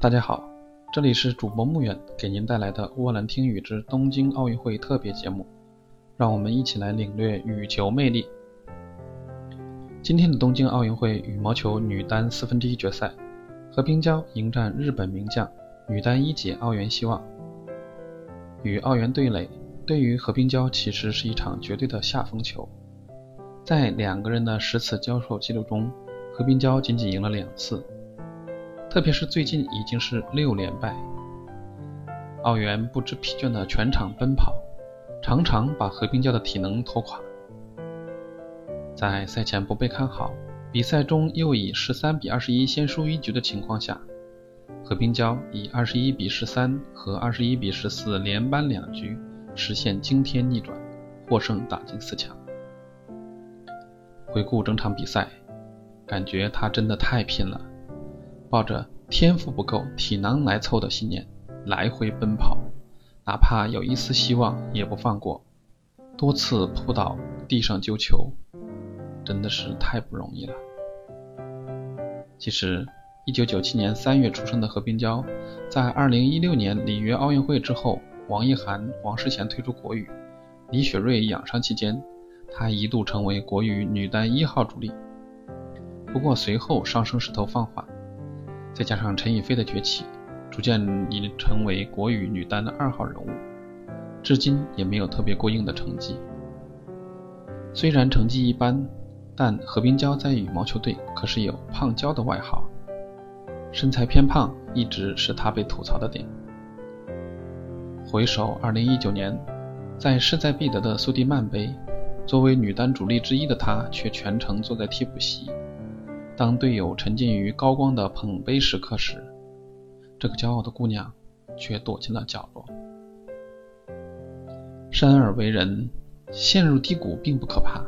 大家好，这里是主播穆远给您带来的《沃兰听雨之东京奥运会特别节目》，让我们一起来领略羽球魅力。今天的东京奥运会羽毛球女单四分之一决赛，何冰娇迎战日本名将女单一姐奥原希望。与奥原对垒，对于何冰娇其实是一场绝对的下风球。在两个人的十次交手记录中，何冰娇仅仅赢了两次。特别是最近已经是六连败，奥原不知疲倦的全场奔跑，常常把何冰娇的体能拖垮。在赛前不被看好，比赛中又以十三比二十一先输一局的情况下，何冰娇以二十一比十三和二十一比十四连扳两局，实现惊天逆转，获胜打进四强。回顾整场比赛，感觉她真的太拼了。抱着天赋不够、体能来凑的信念，来回奔跑，哪怕有一丝希望也不放过，多次扑倒地上揪球，真的是太不容易了。其实，1997年3月出生的何冰娇，在2016年里约奥运会之后，王艺涵、王诗贤退出国羽，李雪芮养伤期间，她一度成为国羽女单一号主力。不过随后上升势头放缓。再加上陈雨菲的崛起，逐渐已成为国羽女单的二号人物，至今也没有特别过硬的成绩。虽然成绩一般，但何冰娇在羽毛球队可是有“胖娇”的外号，身材偏胖一直是她被吐槽的点。回首2019年，在势在必得的苏迪曼杯，作为女单主力之一的她却全程坐在替补席。当队友沉浸于高光的捧杯时刻时，这个骄傲的姑娘却躲进了角落。生而为人，陷入低谷并不可怕，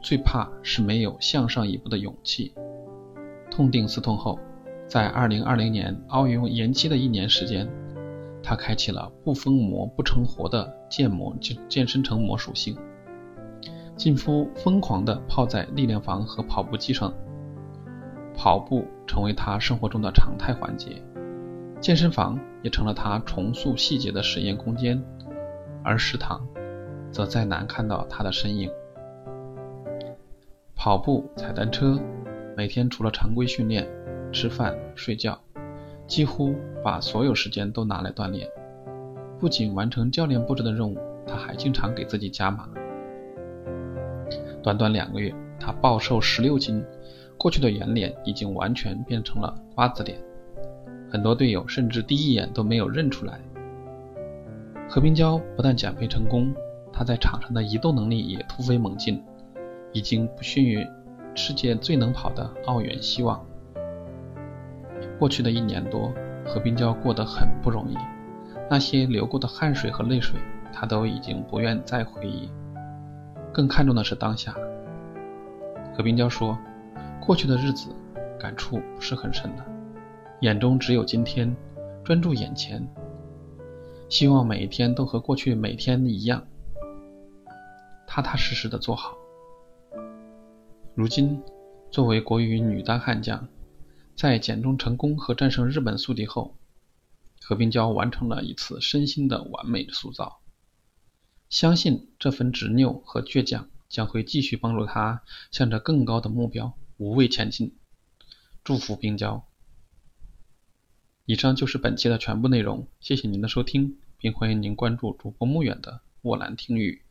最怕是没有向上一步的勇气。痛定思痛后，在2020年奥运延期的一年时间，她开启了不疯魔不成活的建模健健身成魔属性，近乎疯狂地泡在力量房和跑步机上。跑步成为他生活中的常态环节，健身房也成了他重塑细节的实验空间，而食堂则再难看到他的身影。跑步、踩单车，每天除了常规训练、吃饭、睡觉，几乎把所有时间都拿来锻炼。不仅完成教练布置的任务，他还经常给自己加码。短短两个月，他暴瘦十六斤。过去的圆脸已经完全变成了瓜子脸，很多队友甚至第一眼都没有认出来。何冰娇不但减肥成功，她在场上的移动能力也突飞猛进，已经不逊于世界最能跑的奥远希望。过去的一年多，何冰娇过得很不容易，那些流过的汗水和泪水，她都已经不愿再回忆，更看重的是当下。何冰娇说。过去的日子，感触不是很深的，眼中只有今天，专注眼前，希望每一天都和过去每天一样，踏踏实实的做好。如今，作为国羽女单悍将，在减重成功和战胜日本宿敌后，何冰娇完成了一次身心的完美塑造。相信这份执拗和倔强将会继续帮助她向着更高的目标。无畏前进，祝福病娇。以上就是本期的全部内容，谢谢您的收听，并欢迎您关注主播穆远的沃兰听雨。